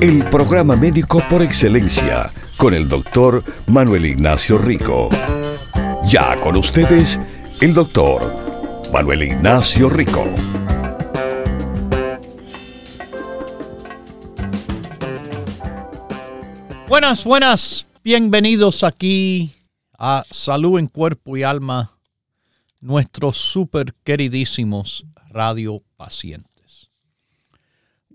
El programa médico por excelencia con el doctor Manuel Ignacio Rico. Ya con ustedes, el doctor Manuel Ignacio Rico. Buenas, buenas, bienvenidos aquí a Salud en Cuerpo y Alma, nuestros super queridísimos radio pacientes.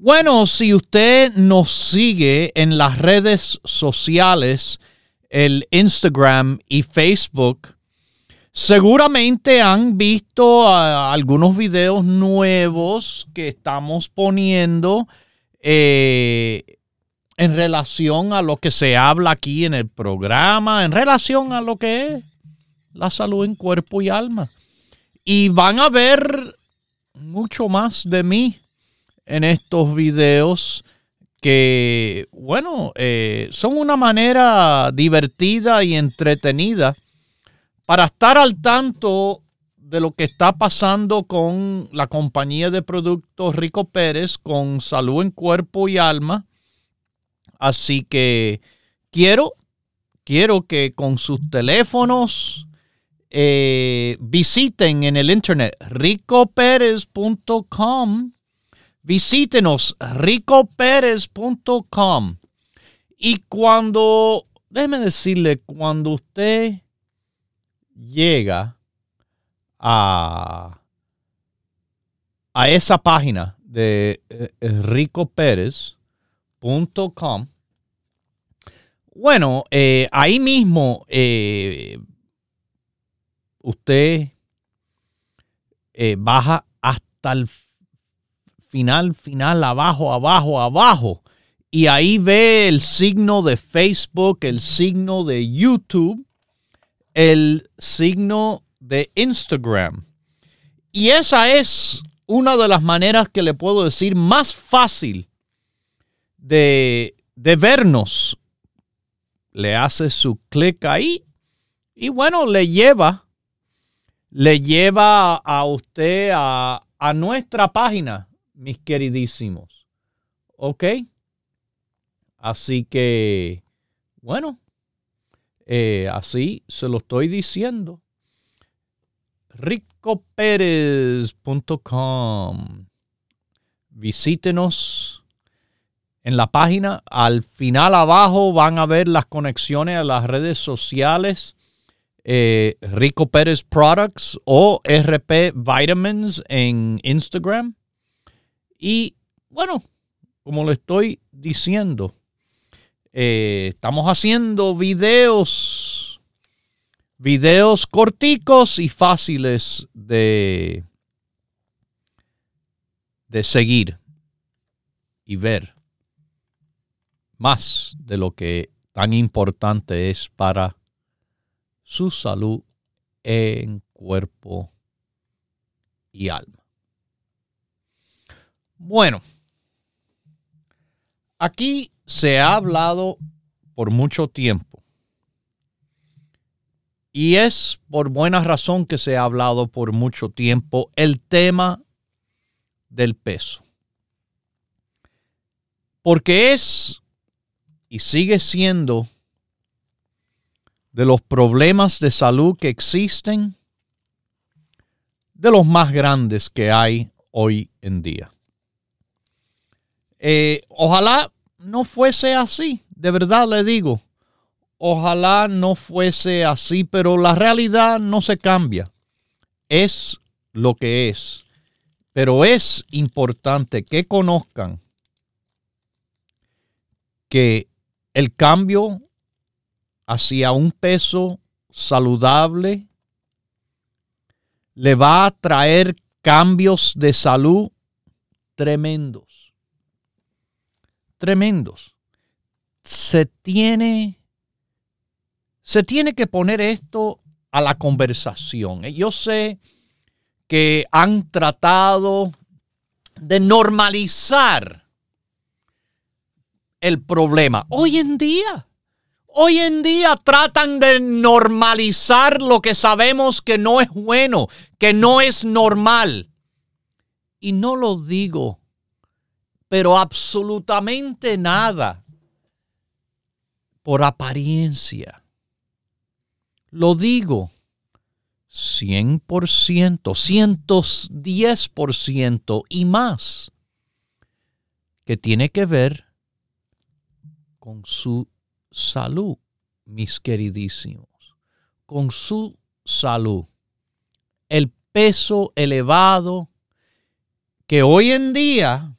Bueno, si usted nos sigue en las redes sociales, el Instagram y Facebook, seguramente han visto ah, algunos videos nuevos que estamos poniendo eh, en relación a lo que se habla aquí en el programa, en relación a lo que es la salud en cuerpo y alma. Y van a ver mucho más de mí en estos videos que, bueno, eh, son una manera divertida y entretenida para estar al tanto de lo que está pasando con la compañía de productos Rico Pérez, con salud en cuerpo y alma. Así que quiero, quiero que con sus teléfonos eh, visiten en el internet ricoperez.com visítenos ricoperez.com. Y cuando, déjeme decirle, cuando usted llega a, a esa página de eh, ricoperez.com, bueno, eh, ahí mismo eh, usted baja hasta el final, final, abajo, abajo, abajo. Y ahí ve el signo de Facebook, el signo de YouTube, el signo de Instagram. Y esa es una de las maneras que le puedo decir más fácil de, de vernos. Le hace su clic ahí y bueno, le lleva, le lleva a usted a, a nuestra página mis queridísimos. ¿Ok? Así que, bueno, eh, así se lo estoy diciendo. ricoperez.com. Visítenos en la página. Al final abajo van a ver las conexiones a las redes sociales. Eh, Rico Pérez Products o RP Vitamins en Instagram. Y bueno, como le estoy diciendo, eh, estamos haciendo videos, videos corticos y fáciles de, de seguir y ver más de lo que tan importante es para su salud en cuerpo y alma. Bueno, aquí se ha hablado por mucho tiempo. Y es por buena razón que se ha hablado por mucho tiempo el tema del peso. Porque es y sigue siendo de los problemas de salud que existen, de los más grandes que hay hoy en día. Eh, ojalá no fuese así, de verdad le digo. Ojalá no fuese así, pero la realidad no se cambia. Es lo que es. Pero es importante que conozcan que el cambio hacia un peso saludable le va a traer cambios de salud tremendos tremendos. Se tiene se tiene que poner esto a la conversación. Yo sé que han tratado de normalizar el problema. Hoy en día, hoy en día tratan de normalizar lo que sabemos que no es bueno, que no es normal. Y no lo digo, pero absolutamente nada por apariencia. Lo digo 100%, 110% y más, que tiene que ver con su salud, mis queridísimos, con su salud. El peso elevado que hoy en día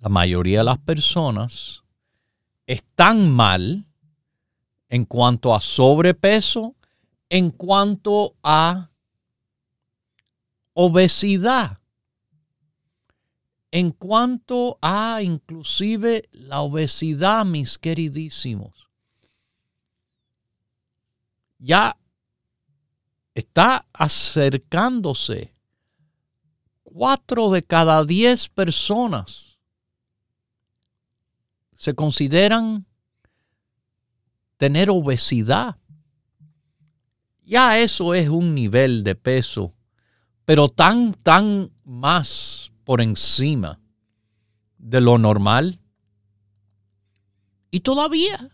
la mayoría de las personas están mal en cuanto a sobrepeso en cuanto a obesidad, en cuanto a inclusive la obesidad, mis queridísimos. Ya está acercándose cuatro de cada diez personas se consideran tener obesidad. Ya eso es un nivel de peso, pero tan, tan más por encima de lo normal. Y todavía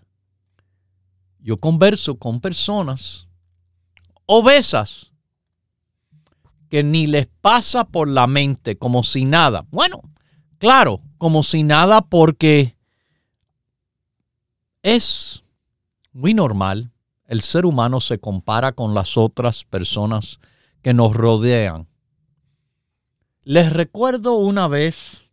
yo converso con personas obesas que ni les pasa por la mente como si nada. Bueno, claro, como si nada porque es muy normal el ser humano se compara con las otras personas que nos rodean. Les recuerdo una vez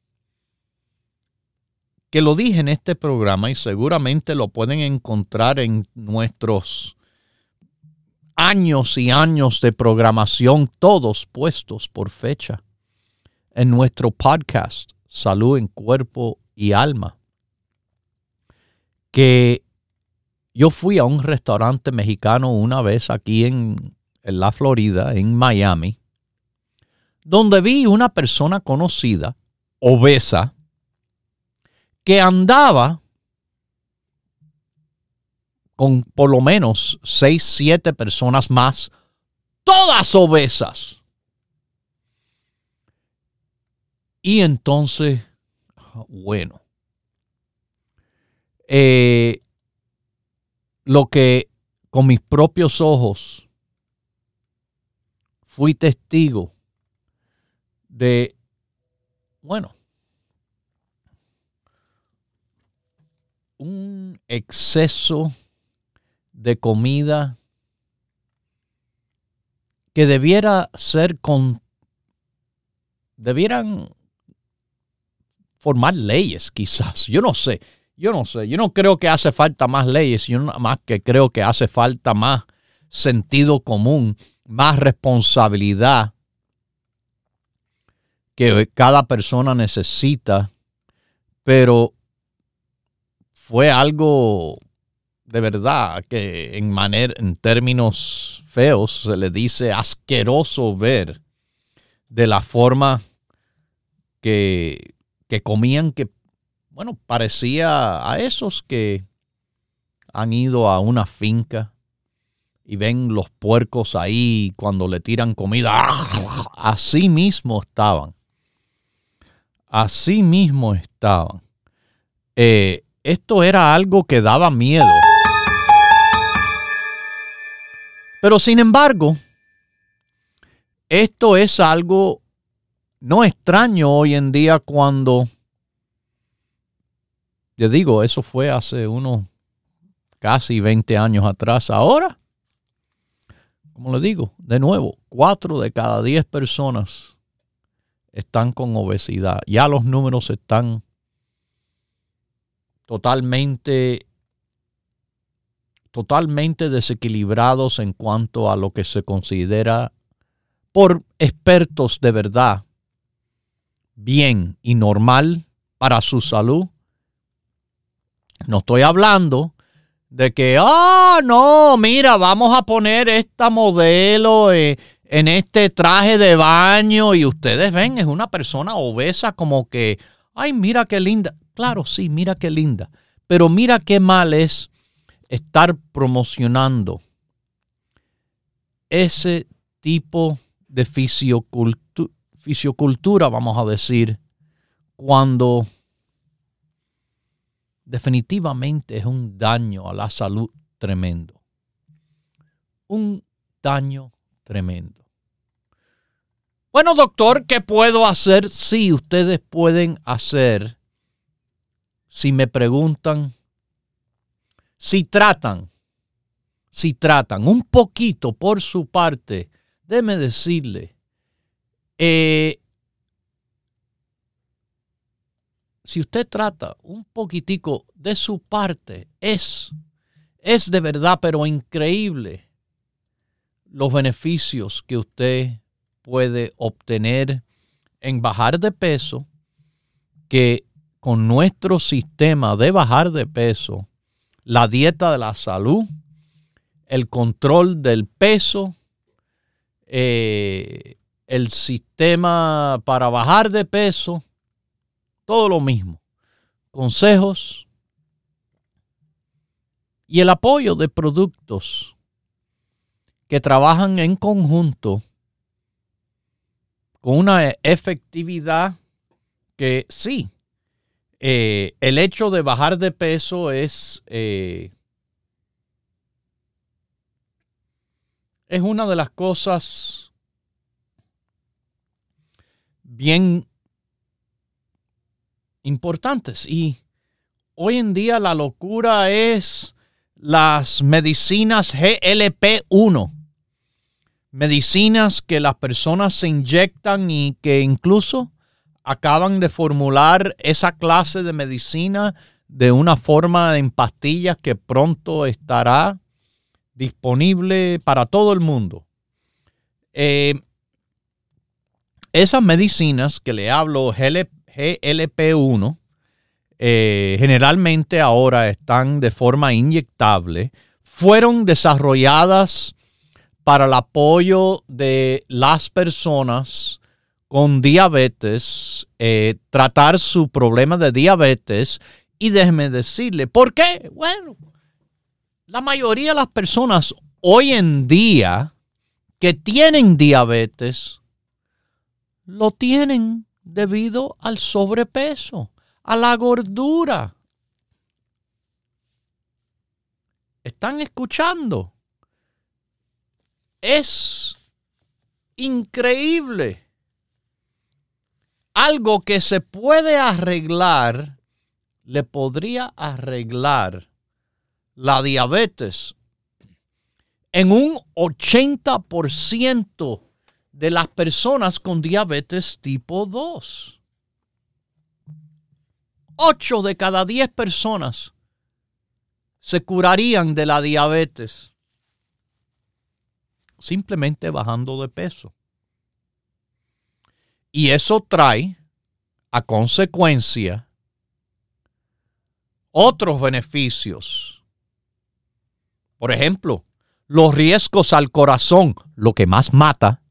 que lo dije en este programa y seguramente lo pueden encontrar en nuestros años y años de programación, todos puestos por fecha, en nuestro podcast Salud en Cuerpo y Alma, que yo fui a un restaurante mexicano una vez aquí en, la Florida, en Miami, donde vi una persona conocida, obesa, que andaba con por lo menos seis, siete personas más, todas obesas. Y entonces, bueno, eh, lo que con mis propios ojos fui testigo de, bueno, un exceso de comida que debiera ser con, debieran formar leyes quizás, yo no sé, yo no sé, yo no creo que hace falta más leyes, yo nada más que creo que hace falta más sentido común, más responsabilidad que cada persona necesita, pero fue algo de verdad que en manera en términos feos se le dice asqueroso ver de la forma que, que comían que bueno, parecía a esos que han ido a una finca y ven los puercos ahí cuando le tiran comida. Así mismo estaban. Así mismo estaban. Eh, esto era algo que daba miedo. Pero sin embargo, esto es algo no extraño hoy en día cuando yo digo, eso fue hace unos casi 20 años atrás. Ahora, como le digo, de nuevo, cuatro de cada 10 personas están con obesidad. Ya los números están totalmente totalmente desequilibrados en cuanto a lo que se considera por expertos de verdad bien y normal para su salud no estoy hablando de que, ah, no, mira, vamos a poner esta modelo eh, en este traje de baño y ustedes ven, es una persona obesa como que, ay, mira qué linda. Claro, sí, mira qué linda. Pero mira qué mal es estar promocionando ese tipo de fisiocultura, vamos a decir, cuando definitivamente es un daño a la salud tremendo. Un daño tremendo. Bueno, doctor, ¿qué puedo hacer? Sí, ustedes pueden hacer, si me preguntan, si tratan, si tratan un poquito por su parte, déme decirle, eh, si usted trata un poquitico de su parte, es, es de verdad, pero increíble los beneficios que usted puede obtener en bajar de peso, que con nuestro sistema de bajar de peso, la dieta de la salud, el control del peso, eh, el sistema para bajar de peso, todo lo mismo. Consejos y el apoyo de productos que trabajan en conjunto con una efectividad que sí, eh, el hecho de bajar de peso es, eh, es una de las cosas bien importantes. Y hoy en día la locura es las medicinas GLP-1. Medicinas que las personas se inyectan y que incluso acaban de formular esa clase de medicina de una forma en pastillas que pronto estará disponible para todo el mundo. Eh, esas medicinas que le hablo, GLP-1 eh, generalmente ahora están de forma inyectable, fueron desarrolladas para el apoyo de las personas con diabetes, eh, tratar su problema de diabetes y déjeme decirle, ¿por qué? Bueno, la mayoría de las personas hoy en día que tienen diabetes, lo tienen debido al sobrepeso, a la gordura. ¿Están escuchando? Es increíble. Algo que se puede arreglar, le podría arreglar la diabetes en un 80% de las personas con diabetes tipo 2. 8 de cada 10 personas se curarían de la diabetes simplemente bajando de peso. Y eso trae a consecuencia otros beneficios. Por ejemplo, los riesgos al corazón, lo que más mata,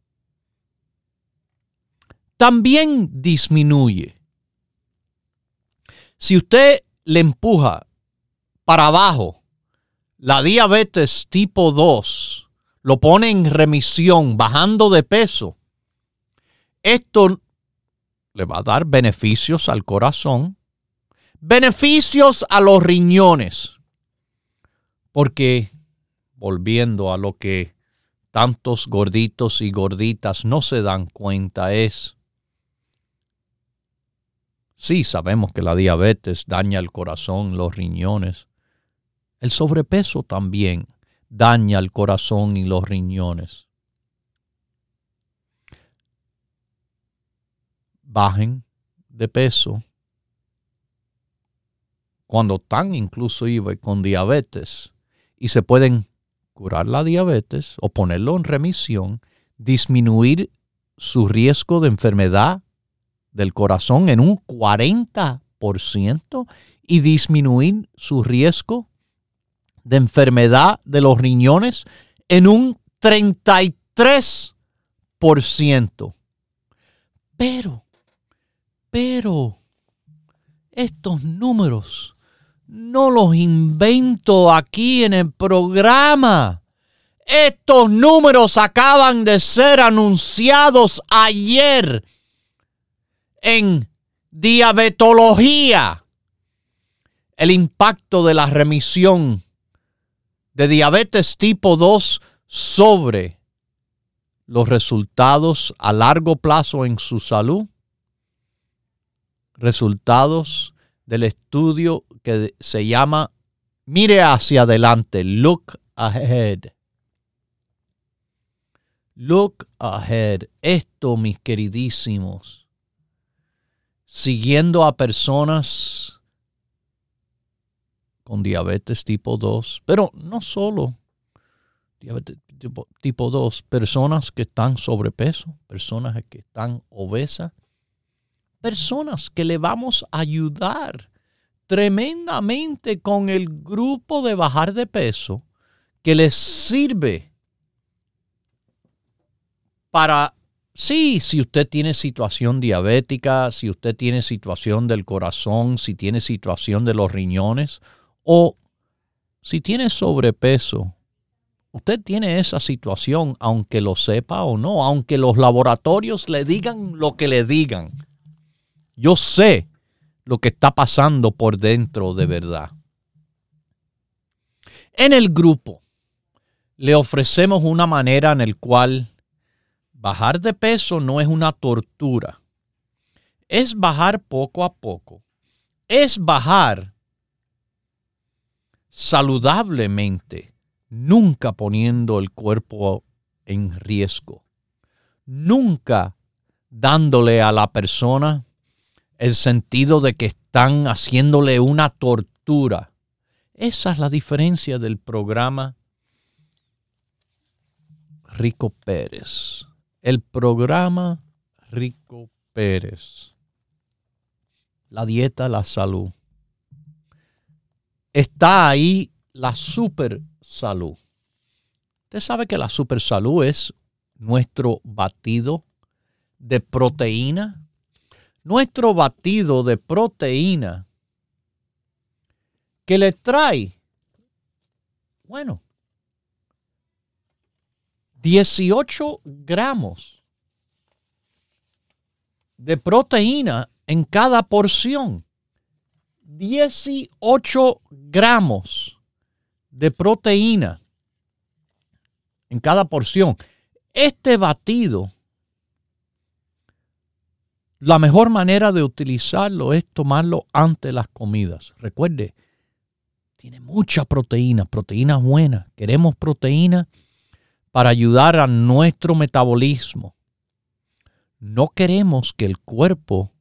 también disminuye. Si usted le empuja para abajo la diabetes tipo 2, lo pone en remisión, bajando de peso, esto le va a dar beneficios al corazón, beneficios a los riñones, porque volviendo a lo que tantos gorditos y gorditas no se dan cuenta es Sí, sabemos que la diabetes daña el corazón, los riñones. El sobrepeso también daña el corazón y los riñones. Bajen de peso cuando están incluso con diabetes y se pueden curar la diabetes o ponerlo en remisión, disminuir su riesgo de enfermedad del corazón en un 40% y disminuir su riesgo de enfermedad de los riñones en un 33%. Pero, pero, estos números no los invento aquí en el programa. Estos números acaban de ser anunciados ayer en diabetología. El impacto de la remisión de diabetes tipo 2 sobre los resultados a largo plazo en su salud, resultados del estudio que se llama Mire hacia adelante, Look Ahead. Look Ahead. Esto, mis queridísimos, siguiendo a personas con diabetes tipo 2, pero no solo diabetes tipo, 2, personas que están sobrepeso, personas que están obesas, personas que le vamos a ayudar tremendamente con el grupo de bajar de peso que les sirve para, sí, si usted tiene situación diabética, si usted tiene situación del corazón, si tiene situación de los riñones o si tiene sobrepeso, usted tiene esa situación, aunque lo sepa o no, aunque los laboratorios le digan lo que le digan. Yo sé lo que está pasando por dentro de verdad. En el grupo le ofrecemos una manera en la cual bajar de peso no es una tortura. Es bajar poco a poco. Es bajar saludablemente, nunca poniendo el cuerpo en riesgo, nunca dándole a la persona el sentido de que están haciéndole una tortura. Esa es la diferencia del programa Rico Pérez. El programa Rico Pérez. La dieta, la salud está ahí la super salud. Usted sabe que la super salud es nuestro batido de proteína. Nuestro batido de proteína que le trae, bueno, 18 gramos de proteína en cada porción. 18 gramos de proteína en cada porción. Este batido, la mejor manera de utilizarlo es tomarlo antes las comidas. Recuerde, tiene mucha proteína, proteína buena. Queremos proteína para ayudar a nuestro metabolismo. No queremos que el cuerpo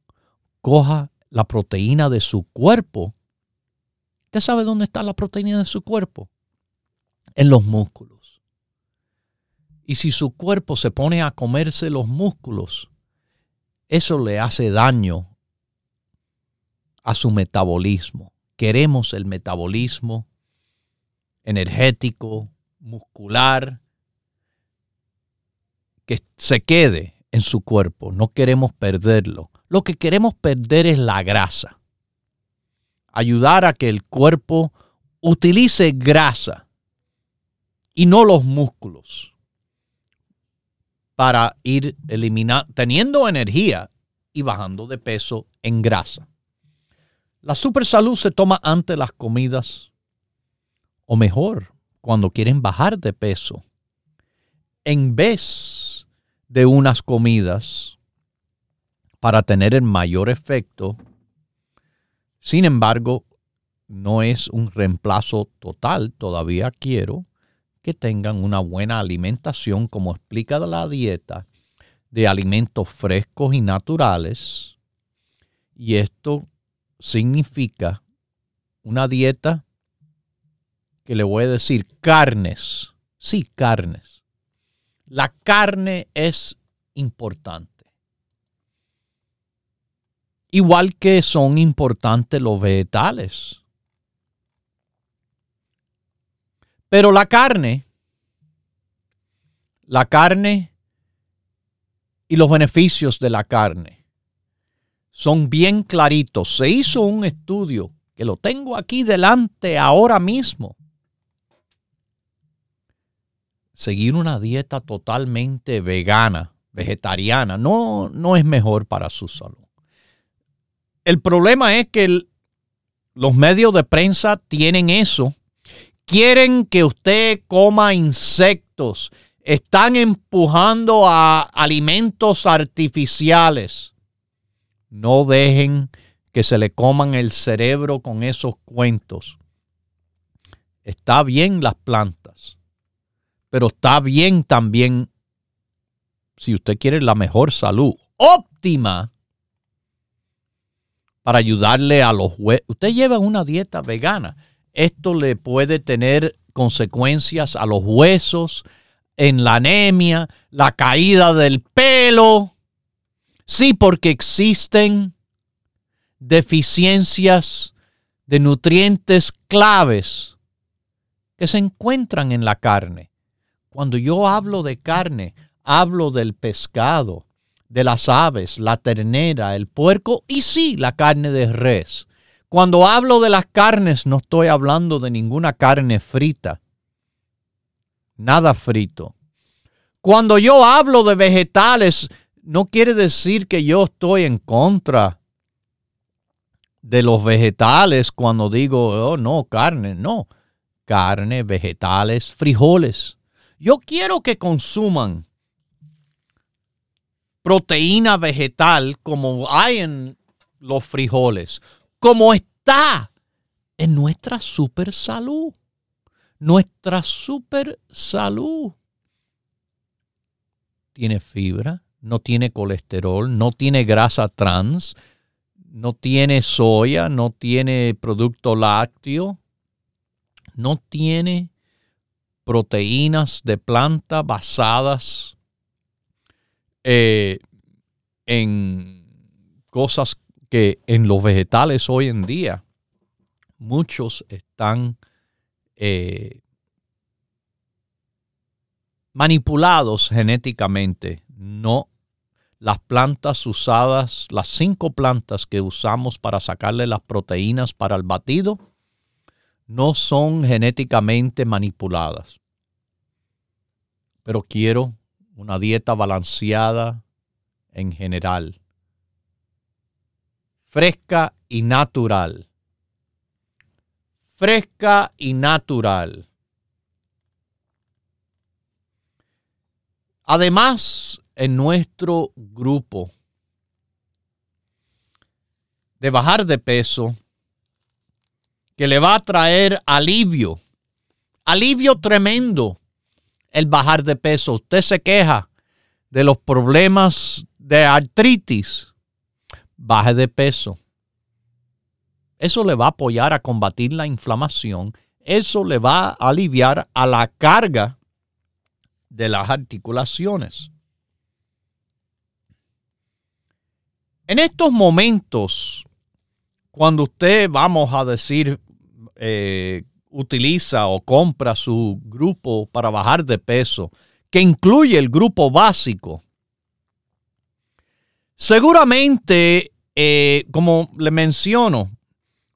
coja la proteína de su cuerpo. ¿Usted sabe dónde está la proteína de su cuerpo? En los músculos. Y si su cuerpo se pone a comerse los músculos, eso le hace daño a su metabolismo. Queremos el metabolismo energético, muscular, se quede en su cuerpo. No queremos perderlo. Lo que queremos perder es la grasa. Ayudar a que el cuerpo utilice grasa y no los músculos para ir eliminando, teniendo energía y bajando de peso en grasa. La super salud se toma antes las comidas o mejor, cuando quieren bajar de peso. En vez de unas comidas para tener el mayor efecto. Sin embargo, no es un reemplazo total. Todavía quiero que tengan una buena alimentación, como explica la dieta, de alimentos frescos y naturales. Y esto significa una dieta que le voy a decir carnes. Sí, carnes. La carne es importante. Igual que son importantes los vegetales. Pero la carne, la carne y los beneficios de la carne son bien claritos. Se hizo un estudio que lo tengo aquí delante ahora mismo. Seguir una dieta totalmente vegana, vegetariana, no, no es mejor para su salud. El problema es que los medios de prensa tienen eso. Quieren que usted coma insectos. Están empujando a alimentos artificiales. No dejen que se le coman el cerebro con esos cuentos. Está bien las plantas, pero está bien también si usted quiere la mejor salud óptima para ayudarle a los huesos. Usted lleva una dieta vegana. Esto le puede tener consecuencias a los huesos, en la anemia, la caída del pelo. Sí, porque existen deficiencias de nutrientes claves que se encuentran en la carne. Cuando yo hablo de carne, hablo del pescado, de las aves, la ternera, el puerco y sí, la carne de res. Cuando hablo de las carnes, no estoy hablando de ninguna carne frita. Nada frito. Cuando yo hablo de vegetales, no quiere decir que yo estoy en contra de los vegetales cuando digo, oh, no, carne, no. Carne, vegetales, frijoles. Yo quiero que consuman proteína vegetal como hay en los frijoles, como está en nuestra super salud. Nuestra super salud tiene fibra, no tiene colesterol, no tiene grasa trans, no tiene soya, no tiene producto lácteo, no tiene proteínas de planta basadas eh, en cosas que en los vegetales hoy en día muchos están eh, manipulados genéticamente, no las plantas usadas, las cinco plantas que usamos para sacarle las proteínas para el batido, no son genéticamente manipuladas. Pero quiero una dieta balanceada en general, fresca y natural. Fresca y natural. Además, en nuestro grupo de bajar de peso que le va a traer alivio, alivio tremendo el bajar de peso. Usted se queja de los problemas de artritis, baje de peso. Eso le va a apoyar a combatir la inflamación. Eso le va a aliviar a la carga de las articulaciones. En estos momentos, cuando usted, vamos a decir, eh, utiliza o compra su grupo para bajar de peso, que incluye el grupo básico, seguramente, eh, como le menciono,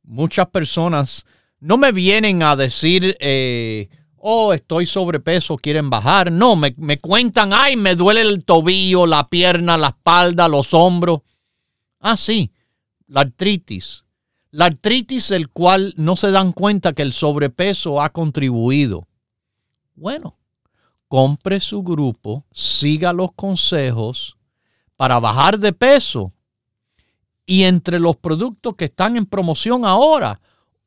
muchas personas no me vienen a decir, eh, oh, estoy sobrepeso, quieren bajar. No, me, me cuentan, ay, me duele el tobillo, la pierna, la espalda, los hombros. Ah, sí, la artritis. La artritis, el cual no se dan cuenta que el sobrepeso ha contribuido. Bueno, compre su grupo, siga los consejos para bajar de peso. Y entre los productos que están en promoción ahora,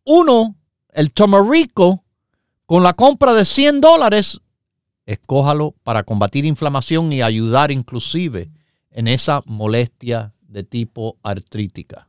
uno, el Tomarico, con la compra de 100 dólares, escójalo para combatir inflamación y ayudar inclusive en esa molestia de tipo artrítica.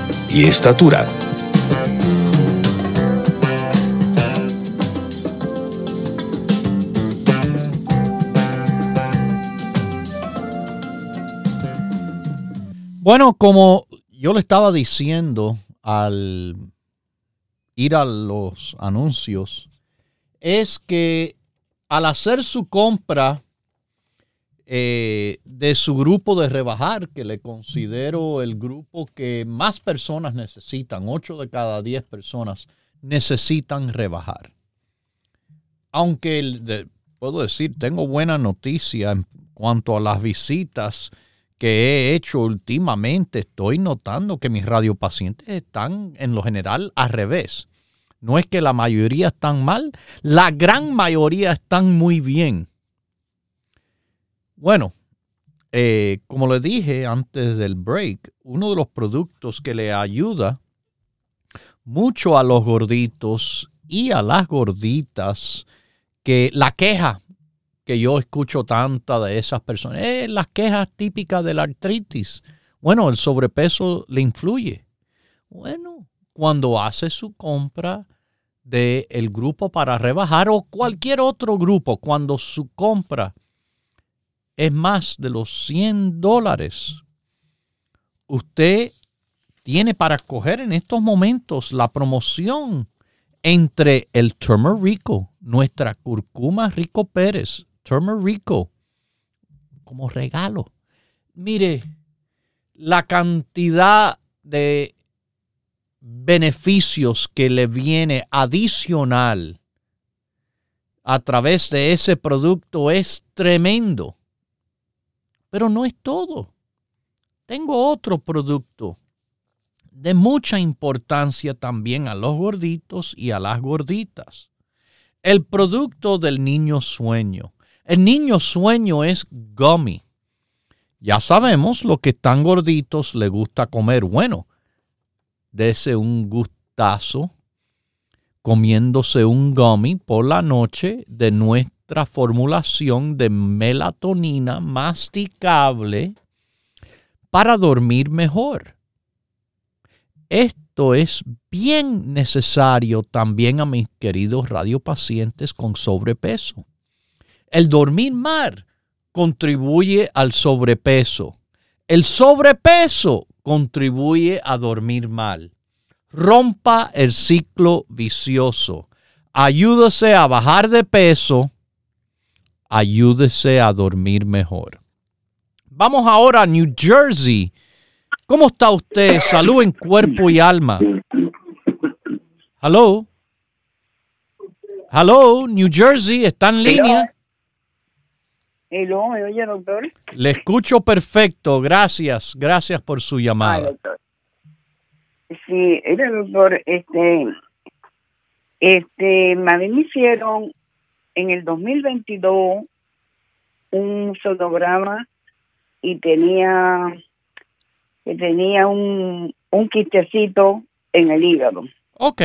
y estatura. Bueno, como yo le estaba diciendo al ir a los anuncios, es que al hacer su compra eh, de su grupo de rebajar, que le considero el grupo que más personas necesitan, 8 de cada 10 personas necesitan rebajar. Aunque puedo decir, tengo buena noticia en cuanto a las visitas que he hecho últimamente, estoy notando que mis radiopacientes están en lo general al revés. No es que la mayoría están mal, la gran mayoría están muy bien. Bueno, eh, como le dije antes del break, uno de los productos que le ayuda mucho a los gorditos y a las gorditas, que la queja que yo escucho tanta de esas personas, es las quejas típicas de la artritis. Bueno, el sobrepeso le influye. Bueno, cuando hace su compra del el grupo para rebajar o cualquier otro grupo, cuando su compra es más de los 100 dólares. Usted tiene para escoger en estos momentos la promoción entre el Rico, nuestra curcuma Rico Pérez, Rico, como regalo. Mire, la cantidad de beneficios que le viene adicional a través de ese producto es tremendo. Pero no es todo. Tengo otro producto de mucha importancia también a los gorditos y a las gorditas. El producto del niño sueño. El niño sueño es gummy. Ya sabemos lo que están gorditos le gusta comer. Bueno, dese un gustazo comiéndose un gummy por la noche de nuestra formulación de melatonina masticable para dormir mejor. Esto es bien necesario también a mis queridos radiopacientes con sobrepeso. El dormir mal contribuye al sobrepeso. El sobrepeso contribuye a dormir mal. Rompa el ciclo vicioso. Ayúdese a bajar de peso ayúdese a dormir mejor. Vamos ahora a New Jersey. ¿Cómo está usted? Salud en cuerpo y alma. Hello. Hello, New Jersey, ¿está en línea? Hello, ¿me oye, doctor? Le escucho perfecto, gracias, gracias por su llamada. Sí, era doctor, este, este, a mí me hicieron en el 2022 un sonograma y tenía que tenía un, un quistecito en el hígado. Ok.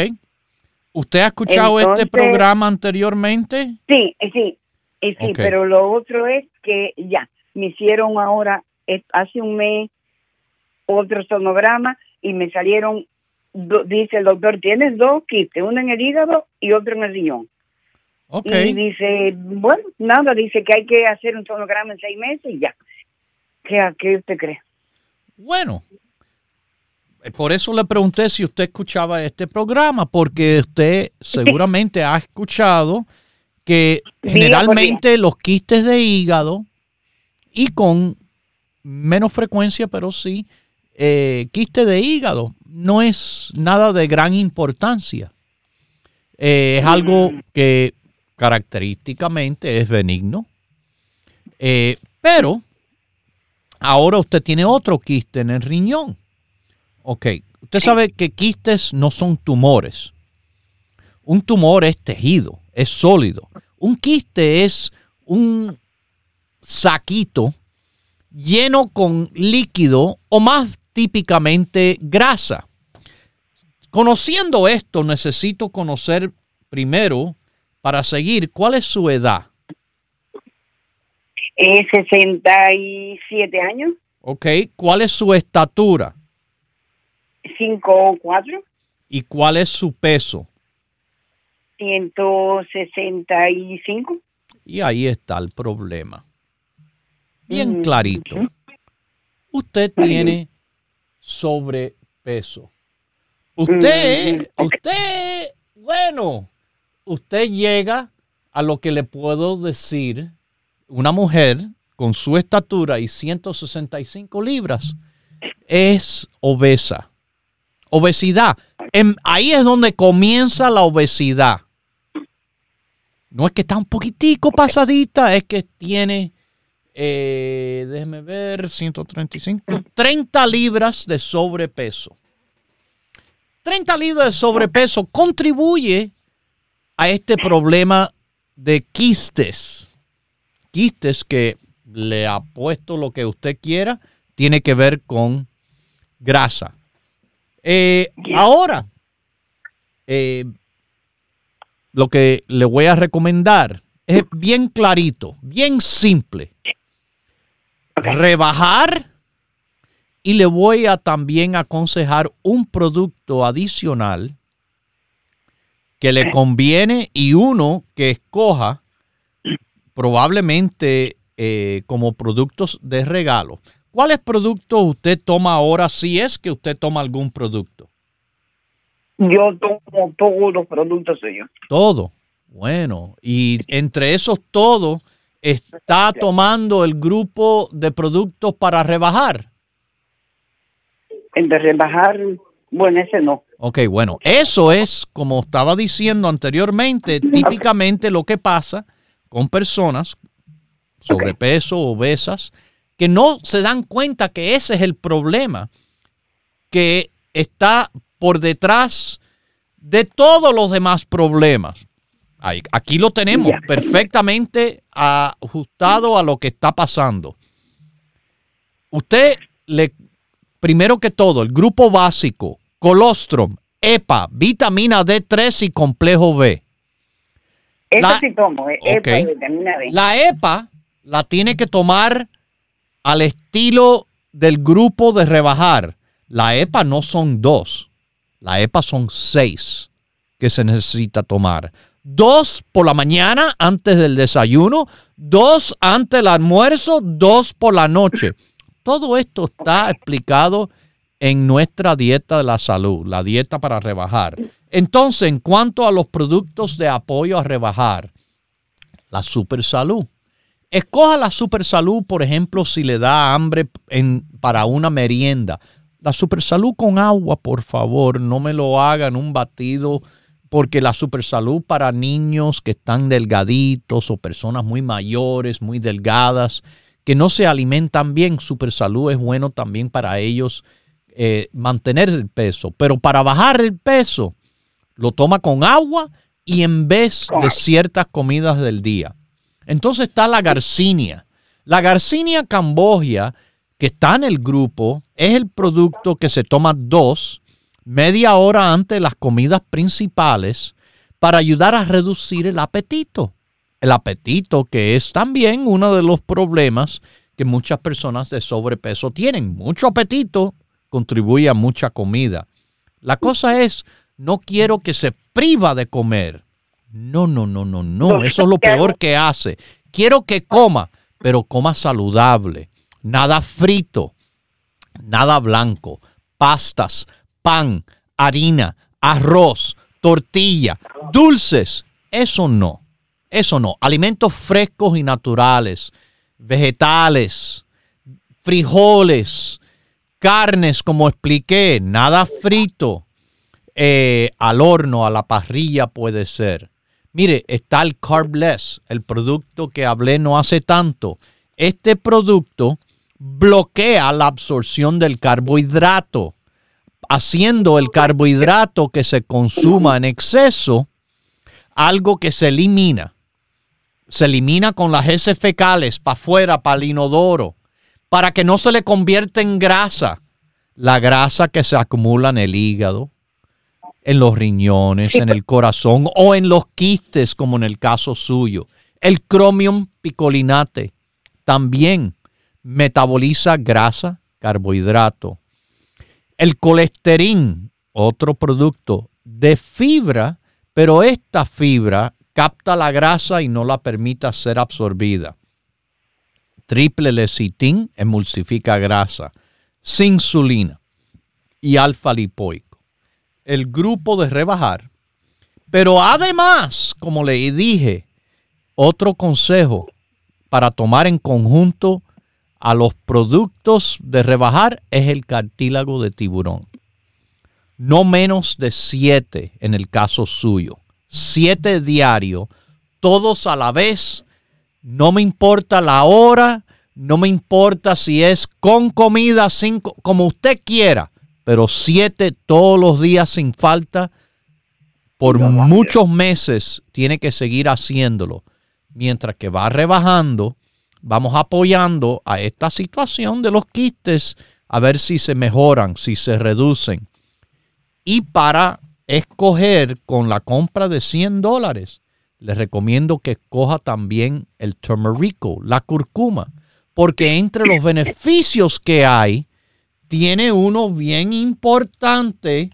¿Usted ha escuchado este programa anteriormente? Sí, eh, sí, eh, sí, pero lo otro es que ya, me hicieron ahora, hace un mes, otro sonograma y me salieron, dice el doctor, tienes dos quistes, uno en el hígado y otro en el riñón. Y dice, bueno, nada, dice que hay que hacer un sonograma en seis meses y ya. ¿Qué, qué usted cree? Bueno, eh, por eso le pregunté si usted escuchaba este programa, porque usted seguramente ha escuchado que generalmente los quistes de hígado y con menos frecuencia, pero sí, eh, quiste de hígado no es nada de gran importancia. Eh, es algo mm. que característicamente es benigno. Eh, pero ahora usted tiene otro quiste en el riñón. Ok, Usted sabe que quistes no son tumores. Un tumor es tejido, es sólido. Un quiste es un saquito lleno con líquido o más típicamente grasa. Conociendo esto, necesito conocer primero, para seguir, ¿cuál es su edad? Es 67 años. Ok, ¿cuál es su estatura? 5 o 4. ¿Y cuál es su peso? 165. Y ahí está el problema. Bien clarito. Usted tiene sobrepeso. Usted, usted, bueno, usted llega a lo que le puedo decir, una mujer con su estatura y 165 libras es obesa. Obesidad. ahí es donde comienza la obesidad. No es que está un poquitico pasadita, es que tiene, eh, déjeme ver, 135, 30 libras de sobrepeso. 30 libras de sobrepeso contribuye a este problema de quistes. Quistes que le apuesto lo que usted quiera, tiene que ver con grasa. Eh, ahora, eh, lo que le voy a recomendar es bien clarito, bien simple. Rebajar y le voy a también aconsejar un producto adicional que le conviene y uno que escoja probablemente eh, como productos de regalo. ¿Cuáles productos usted toma ahora si es que usted toma algún producto? Yo tomo todos los productos suyos. Todo. Bueno, y entre esos todos está tomando el grupo de productos para rebajar. El de rebajar, bueno, ese no. Ok, bueno, eso es, como estaba diciendo anteriormente, típicamente lo que pasa con personas sobrepeso, obesas, que no se dan cuenta que ese es el problema que está por detrás de todos los demás problemas. Aquí lo tenemos perfectamente ajustado a lo que está pasando. Usted le, primero que todo, el grupo básico, colostrum, EPA, vitamina D3 y complejo B. Eso sí tomo, eh, EPA vitamina B. La EPA la tiene que tomar al estilo del grupo de rebajar. La EPA no son dos, la EPA son seis que se necesita tomar. Dos por la mañana antes del desayuno, dos antes del almuerzo, dos por la noche. Todo esto está explicado en nuestra dieta de la salud, la dieta para rebajar. Entonces, en cuanto a los productos de apoyo a rebajar, la super salud. Escoja la Super Salud, por ejemplo, si le da hambre para una merienda. La Super Salud con agua, por favor, no me lo hagan un batido, porque la Super Salud para niños que están delgaditos o personas muy mayores, muy delgadas, que no se alimentan bien, Super Salud es bueno también para ellos eh, mantener el peso. Pero para bajar el peso, lo toma con agua y en vez de ciertas comidas del día. Entonces está la garcinia. La garcinia cambogia, que está en el grupo, es el producto que se toma dos, media hora antes de las comidas principales, para ayudar a reducir el apetito. El apetito que es también uno de los problemas que muchas personas de sobrepeso tienen. Mucho apetito contribuye a mucha comida. La cosa es, no quiero que se priva de comer. No, no, no, no, no. Eso es lo peor que hace. Quiero que coma, pero coma saludable. Nada frito, nada blanco. Pastas, pan, harina, arroz, tortilla, dulces. Eso no. Eso no. Alimentos frescos y naturales. Vegetales, frijoles, carnes, como expliqué. Nada frito. Eh, al horno, a la parrilla puede ser. Mire, está el Carbless, el producto que hablé no hace tanto. Este producto bloquea la absorción del carbohidrato. haciendo el carbohidrato que se consuma en exceso algo que se elimina. Se elimina con las heces fecales para afuera, para el inodoro, para que no se le convierta en grasa. La grasa que se acumula en el hígado, en los riñones, en el corazón o en los quistes, como en el caso suyo. El cromium picolinate también metaboliza grasa, carbohidrato. El colesterín, otro producto de fibra, pero esta fibra capta la grasa y no la permite ser absorbida. Triple lecitin emulsifica grasa, insulina y alfa lipoico. El grupo de rebajar. Pero además, como le dije, otro consejo para tomar en conjunto a los productos de rebajar es el cartílago de tiburón. No menos de siete en el caso suyo. Siete diarios, todos a la vez. No me importa la hora, no me importa si es con comida, sin, como usted quiera, pero siete todos los días sin falta. Por muchos meses tiene que seguir haciéndolo. Mientras que va rebajando, vamos apoyando a esta situación de los quistes a ver si se mejoran, si se reducen. Y para escoger con la compra de 100 dólares, les recomiendo que escoja también el turmerico, la curcuma, porque entre los beneficios que hay, tiene uno bien importante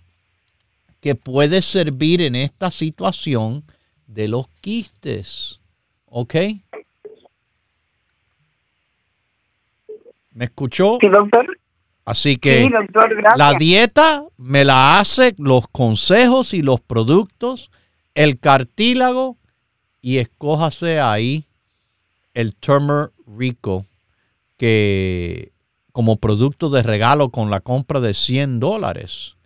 que puede servir en esta situación de los quistes. ¿Ok? ¿Me escuchó? Sí, doctor. Así que la dieta me la hace los consejos y los productos, el cartílago y escójase ahí el Turmer Rico que como producto de regalo con la compra de 100 dólares.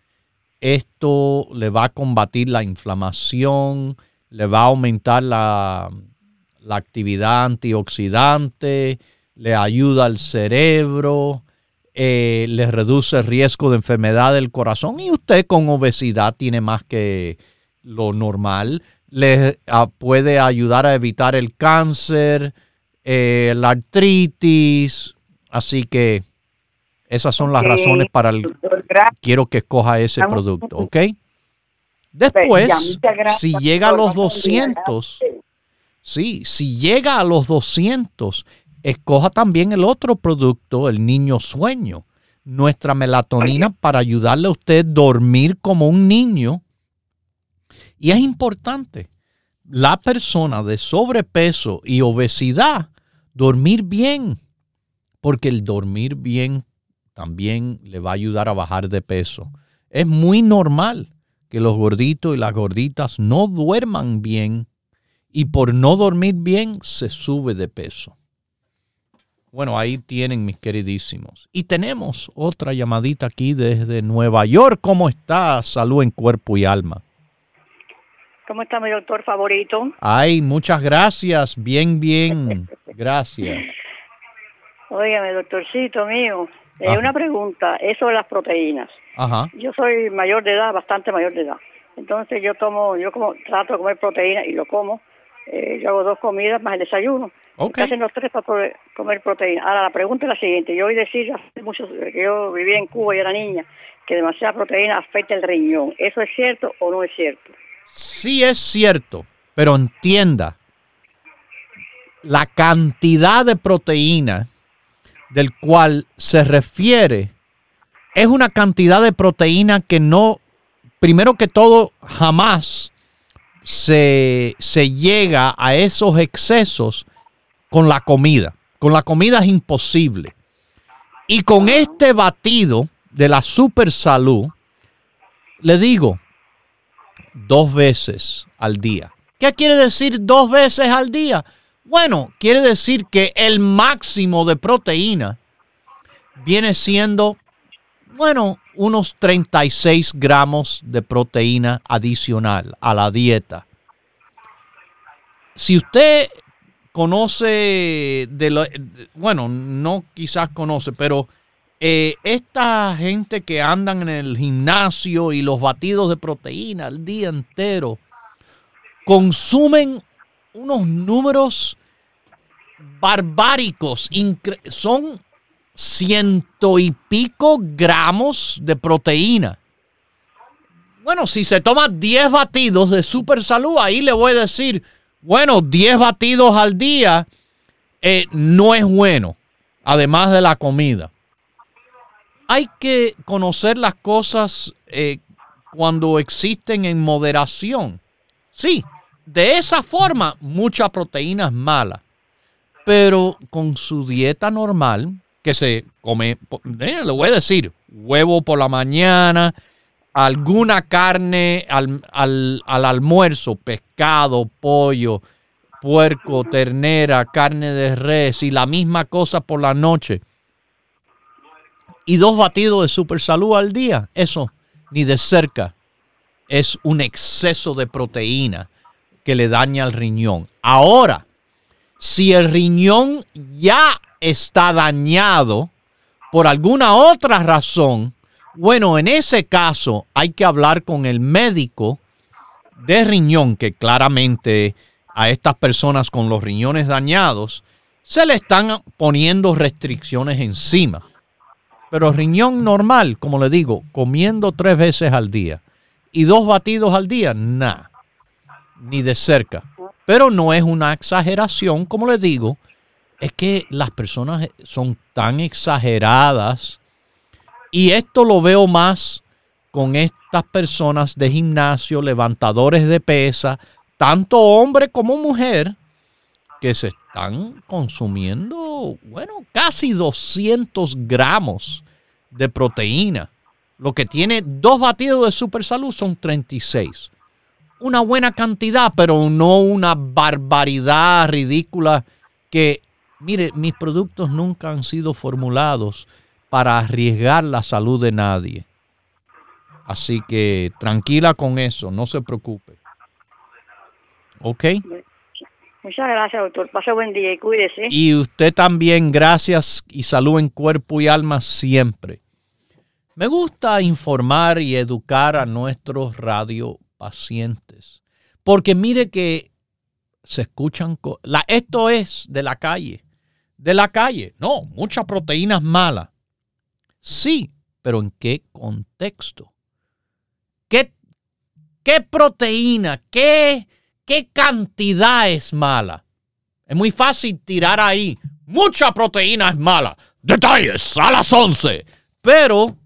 Esto le va a combatir la inflamación, le va a aumentar la, la actividad antioxidante, le ayuda al cerebro, eh, le reduce el riesgo de enfermedad del corazón y usted con obesidad tiene más que lo normal. Le ah, puede ayudar a evitar el cáncer, eh, la artritis. Así que esas son las razones para el... Quiero que escoja ese producto, ¿ok? Después, si llega a los 200, sí, si llega a los 200, escoja también el otro producto, el niño sueño, nuestra melatonina para ayudarle a usted a dormir como un niño. Y es importante, la persona de sobrepeso y obesidad, dormir bien, porque el dormir bien también le va a ayudar a bajar de peso. Es muy normal que los gorditos y las gorditas no duerman bien y por no dormir bien se sube de peso. Bueno, ahí tienen mis queridísimos. Y tenemos otra llamadita aquí desde Nueva York. ¿Cómo está? Salud en cuerpo y alma. ¿Cómo está mi doctor favorito? Ay, muchas gracias. Bien, bien. Gracias. Óigame, doctorcito mío, eh, una pregunta, eso de las proteínas. Ajá. Yo soy mayor de edad, bastante mayor de edad. Entonces yo tomo, yo como trato de comer proteínas y lo como. Eh, yo hago dos comidas más el desayuno. Okay. Hacen los tres para comer proteína. Ahora, la pregunta es la siguiente. Yo oí decir hace mucho que yo vivía en Cuba y era niña que demasiada proteína afecta el riñón. ¿Eso es cierto o no es cierto? Sí es cierto, pero entienda, la cantidad de proteína del cual se refiere es una cantidad de proteína que no, primero que todo, jamás se, se llega a esos excesos con la comida. Con la comida es imposible. Y con este batido de la super salud, le digo, dos veces al día. ¿Qué quiere decir dos veces al día? Bueno, quiere decir que el máximo de proteína viene siendo, bueno, unos 36 gramos de proteína adicional a la dieta. Si usted conoce de lo, bueno, no quizás conoce, pero eh, esta gente que andan en el gimnasio y los batidos de proteína el día entero consumen unos números barbáricos. Son ciento y pico gramos de proteína. Bueno, si se toma 10 batidos de super salud, ahí le voy a decir, bueno, 10 batidos al día eh, no es bueno, además de la comida. Hay que conocer las cosas eh, cuando existen en moderación. Sí, de esa forma mucha proteína es mala, pero con su dieta normal, que se come, eh, le voy a decir, huevo por la mañana, alguna carne al, al, almuerzo, pescado, pollo, puerco, ternera, carne de res y la misma cosa por la noche. Y dos batidos de super salud al día. Eso ni de cerca es un exceso de proteína que le daña al riñón. Ahora, si el riñón ya está dañado por alguna otra razón, bueno, en ese caso hay que hablar con el médico de riñón, que claramente a estas personas con los riñones dañados se le están poniendo restricciones encima. Pero riñón normal, como le digo, comiendo tres veces al día y dos batidos al día, nada ni de cerca. Pero no es una exageración, como les digo, es que las personas son tan exageradas y esto lo veo más con estas personas de gimnasio, levantadores de pesa, tanto hombre como mujer, que se están consumiendo, bueno, casi 200 gramos de proteína. Lo que tiene dos batidos de super salud son 36 una buena cantidad, pero no una barbaridad ridícula que, mire, mis productos nunca han sido formulados para arriesgar la salud de nadie. Así que tranquila con eso, no se preocupe. ¿Ok? Muchas gracias, doctor. Pase buen día y cuídese. Y usted también, gracias y salud en cuerpo y alma siempre. Me gusta informar y educar a nuestros radio pacientes. Porque mire que se escuchan... Esto es de la calle. De la calle. No, mucha proteína es mala. Sí, pero ¿en qué contexto? ¿Qué, qué proteína, qué, qué cantidad es mala? Es muy fácil tirar ahí. Mucha proteína es mala. Detalles a las 11. Pero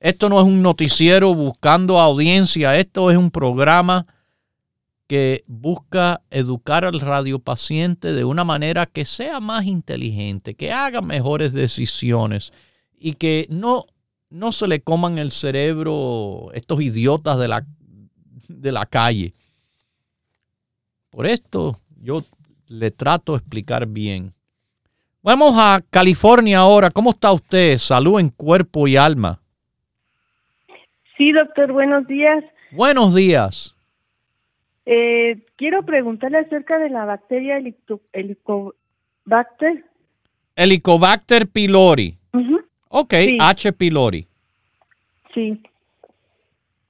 esto no es un noticiero buscando audiencia, esto es un programa que busca educar al radiopaciente de una manera que sea más inteligente, que haga mejores decisiones y que no, no se le coman el cerebro estos idiotas de la, de la calle. Por esto yo le trato de explicar bien. Vamos a California ahora. ¿Cómo está usted? Salud en cuerpo y alma. Sí, doctor, buenos días. Buenos días. Eh, quiero preguntarle acerca de la bacteria Helicobacter. Helicobacter pylori. Ok, H. pylori. Sí.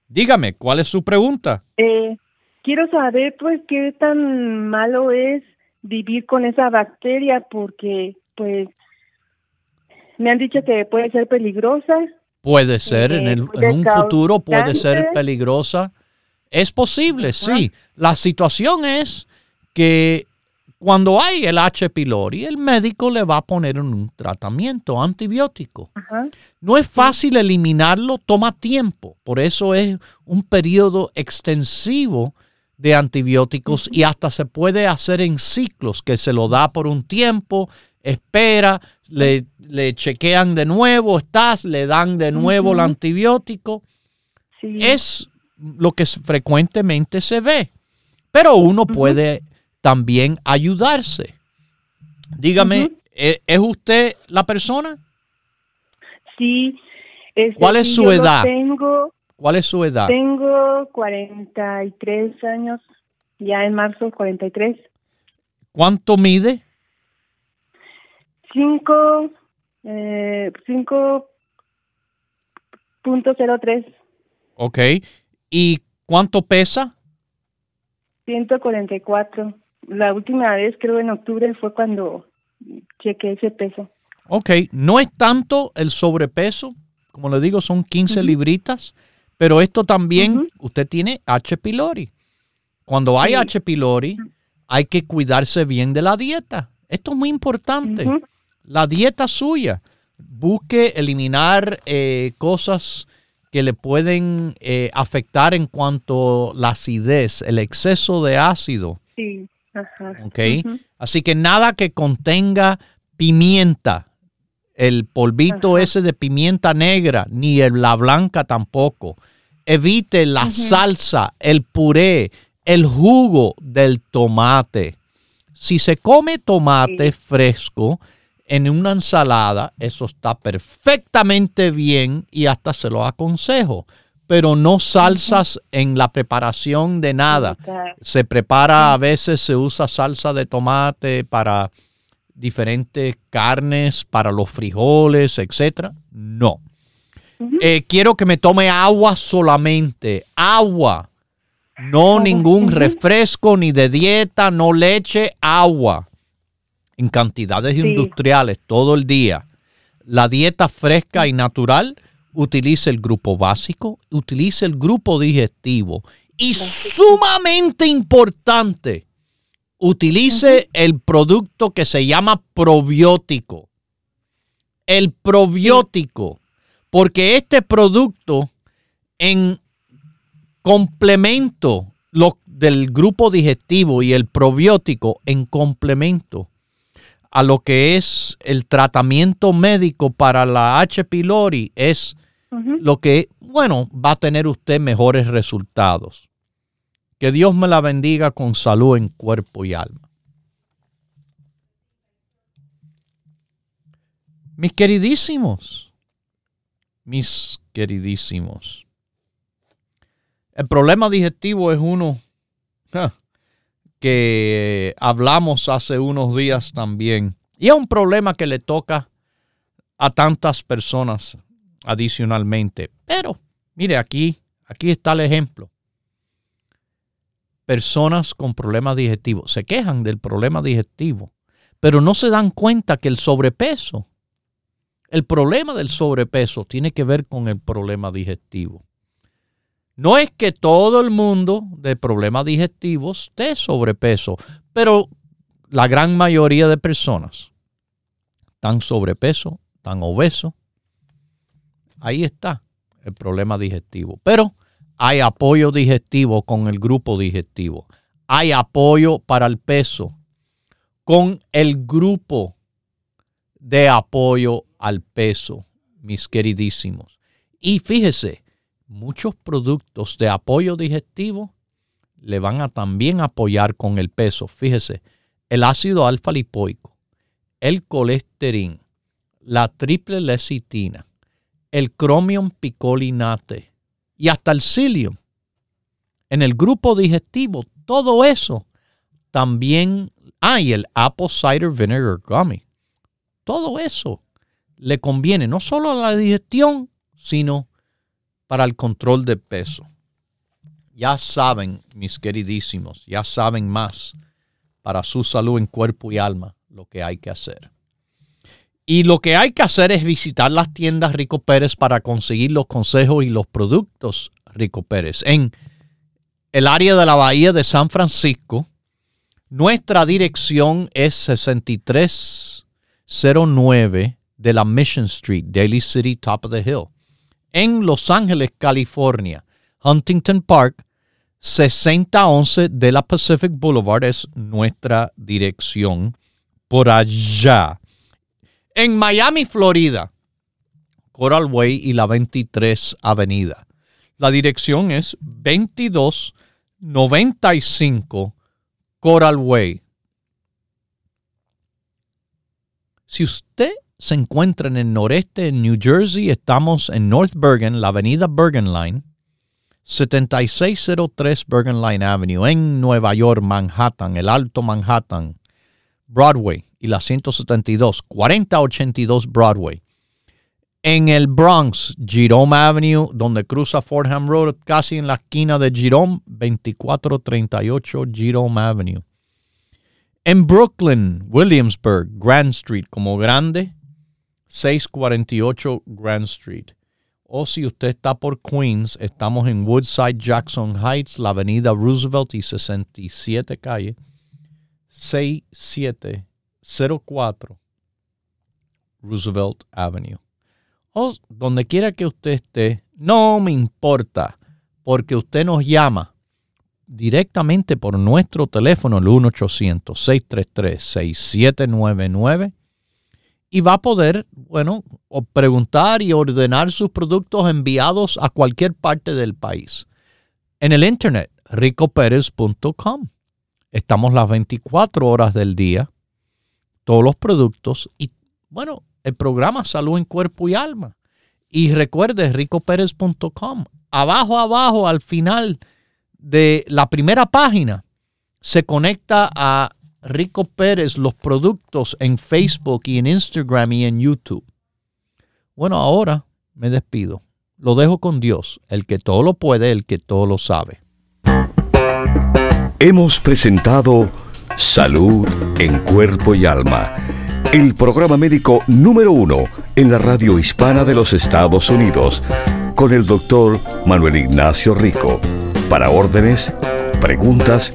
Dígame, ¿cuál es su pregunta? Eh, quiero saber, pues, qué tan malo es vivir con esa bacteria, porque, pues, me han dicho que puede ser peligrosa Puede ser, en, el, un futuro puede ser peligrosa. Es posible, sí. La situación es que cuando hay el H. pylori, el médico le va a poner un tratamiento antibiótico. No es fácil eliminarlo, toma tiempo. Por eso es un periodo extensivo de antibióticos y hasta se puede hacer en ciclos, que se lo da por un tiempo, espera, le, chequean de nuevo, estás, le dan de nuevo el antibiótico. Es lo que frecuentemente se ve. Pero uno puede también ayudarse. Dígame, ¿e, ¿es usted la persona? Sí. ¿Cuál es su edad? Tengo, ¿Cuál es su edad? Tengo 43 años, ya en marzo 43. ¿Cuánto mide? Cinco, eh, cinco .03. Ok. ¿Y cuánto pesa? 144. La última vez, creo en octubre, fue cuando chequé ese peso. Ok, no es tanto el sobrepeso, como le digo, son 15 libritas, pero esto también, usted tiene H. pylori. Cuando hay H. pylori, hay que cuidarse bien de la dieta. Esto es muy importante. La dieta suya. Busque eliminar eh, cosas que le pueden eh, afectar en cuanto a la acidez, el exceso de ácido. Sí. Así que nada que contenga pimienta, el polvito ese de pimienta negra, ni la blanca tampoco. Evite la salsa, el puré, el jugo del tomate. Si se come tomate fresco en una ensalada, eso está perfectamente bien y hasta se lo aconsejo pero no salsas en la preparación de nada. Se prepara, a veces se usa salsa de tomate para diferentes carnes, para los frijoles, etc. No. Eh, quiero que me tome agua solamente, agua. No ningún refresco ni de dieta, no leche, agua. En cantidades industriales todo el día. La dieta fresca y natural utilice el grupo básico, utilice el grupo digestivo. Y sumamente importante, utilice el producto que se llama probiótico. El probiótico, porque este producto en complemento lo, del grupo digestivo y el probiótico en complemento a lo que es el tratamiento médico para la H. pylori es lo que, bueno, va a tener usted mejores resultados. Que Dios me la bendiga con salud en cuerpo y alma. Mis queridísimos, mis queridísimos, el problema digestivo es uno que hablamos hace unos días también. Y es un problema que le toca a tantas personas adicionalmente. Pero, mire, aquí, aquí está el ejemplo. Personas con problemas digestivos se quejan del problema digestivo, pero no se dan cuenta que el sobrepeso, el problema del sobrepeso tiene que ver con el problema digestivo. No es que todo el mundo de problemas digestivos esté sobrepeso, pero la gran mayoría de personas están sobrepeso, están obesos, Ahí está el problema digestivo. Pero hay apoyo digestivo con el grupo digestivo. Hay apoyo para el peso con el grupo de apoyo al peso, mis queridísimos. Y fíjese, muchos productos de apoyo digestivo le van a también apoyar con el peso. Fíjese, el ácido alfa lipoico, el colesterol, la triple lecitina, el cromium picolinate y hasta el psyllium. En el grupo digestivo, todo eso también hay el apple cider vinegar gummy. Todo eso le conviene no solo a la digestión, sino para el control de peso. Ya saben, mis queridísimos, ya saben más para su salud en cuerpo y alma lo que hay que hacer. Y lo que hay que hacer es visitar las tiendas Rico Pérez para conseguir los consejos y los productos Rico Pérez. En el área de la Bahía de San Francisco, nuestra dirección es 6309 de la Mission Street, Daly City, Top of the Hill. En Los Ángeles, California, Huntington Park, 6011 de la Pacific Boulevard es nuestra dirección por allá. En Miami, Florida, Coral Way y la 23 Avenida. La dirección es 2295 Coral Way. Si usted se encuentra en el noreste de New Jersey, estamos en North Bergen, la avenida Bergen Line, 7603 Bergen Line Avenue, en Nueva York, Manhattan, el Alto Manhattan, Broadway y la 172, 4082 Broadway. En el Bronx, Jerome Avenue, donde cruza Fordham Road, casi en la esquina de Jerome, 2438 Jerome Avenue. En Brooklyn, Williamsburg, Grand Street, como grande, 648 Grand Street. O si usted está por Queens, estamos en Woodside, Jackson Heights, la avenida Roosevelt y 67 calle, 6704 Roosevelt Avenue. O donde quiera que usted esté, no me importa, porque usted nos llama directamente por nuestro teléfono, el 1-800-633-6799, y va a poder, bueno, preguntar y ordenar sus productos enviados a cualquier parte del país. En el internet, ricoperez.com. Estamos las 24 horas del día, todos los productos y, bueno, el programa Salud en Cuerpo y Alma. Y recuerde, ricoperez.com. Abajo, abajo, al final de la primera página, se conecta a Rico Pérez los productos en Facebook y en Instagram y en YouTube. Bueno, ahora me despido. Lo dejo con Dios, el que todo lo puede, el que todo lo sabe. Hemos presentado Salud en Cuerpo y Alma, el programa médico número uno en la radio hispana de los Estados Unidos, con el doctor Manuel Ignacio Rico. Para órdenes, preguntas